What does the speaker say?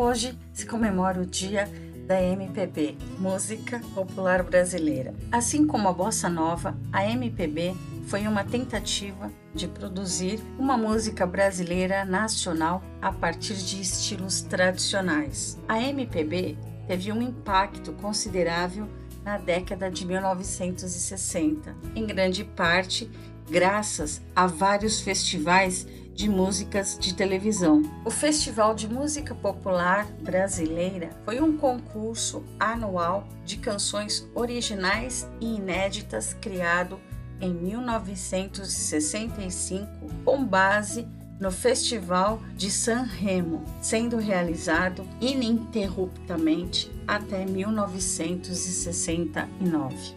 Hoje se comemora o Dia da MPB, Música Popular Brasileira. Assim como a bossa nova, a MPB foi uma tentativa de produzir uma música brasileira nacional a partir de estilos tradicionais. A MPB teve um impacto considerável na década de 1960, em grande parte graças a vários festivais de músicas de televisão. O Festival de Música Popular Brasileira foi um concurso anual de canções originais e inéditas criado em 1965 com base no Festival de San Remo, sendo realizado ininterruptamente até 1969.